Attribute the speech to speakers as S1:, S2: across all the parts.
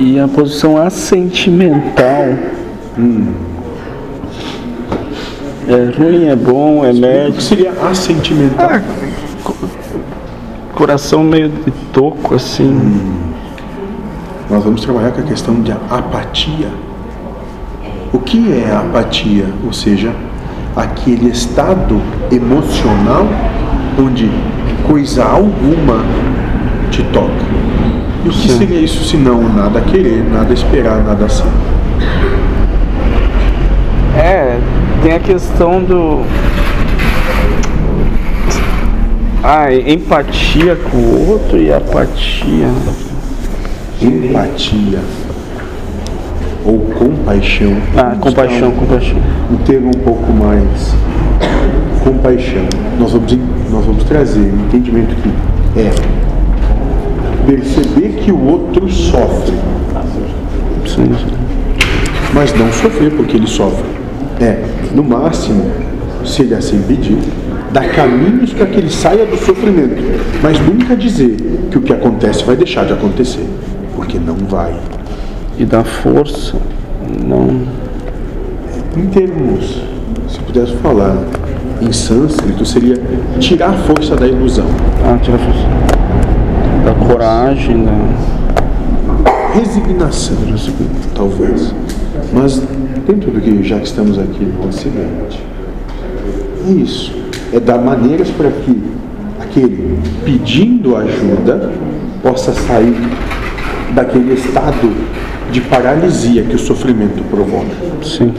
S1: E a posição assentimental. É ruim, é bom, é
S2: O que
S1: médio.
S2: seria assentimental?
S1: Ah, co- coração meio de toco, assim.
S2: Nós vamos trabalhar com a questão de apatia. O que é apatia? Ou seja, aquele estado emocional onde coisa alguma te toca. E o que
S1: Sim.
S2: seria isso se não nada querer, nada esperar, nada ser?
S1: É, tem a questão do. Ah, empatia com o outro e apatia.
S2: Empatia ou compaixão.
S1: Ah, compaixão, compaixão.
S2: um termo um pouco mais compaixão. Nós vamos, nós vamos trazer o entendimento que é perceber que o outro sofre, mas não sofrer porque ele sofre. É, no máximo, se ele assim pedir, dar caminhos para que ele saia do sofrimento, mas nunca dizer que o que acontece vai deixar de acontecer, porque não vai.
S1: E da força, não.
S2: Em termos, se pudesse falar em sânscrito, seria tirar a força da ilusão.
S1: Ah, tira a força. Da coragem, da.
S2: resignação, talvez. Mas dentro do que já que estamos aqui no Ocidente, é isso. É dar maneiras para que aquele pedindo ajuda possa sair daquele estado de paralisia que o sofrimento provoca.
S1: Sim.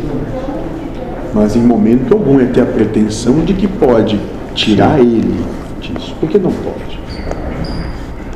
S2: Mas em momento algum é ter a pretensão de que pode tirar ele disso, porque não pode.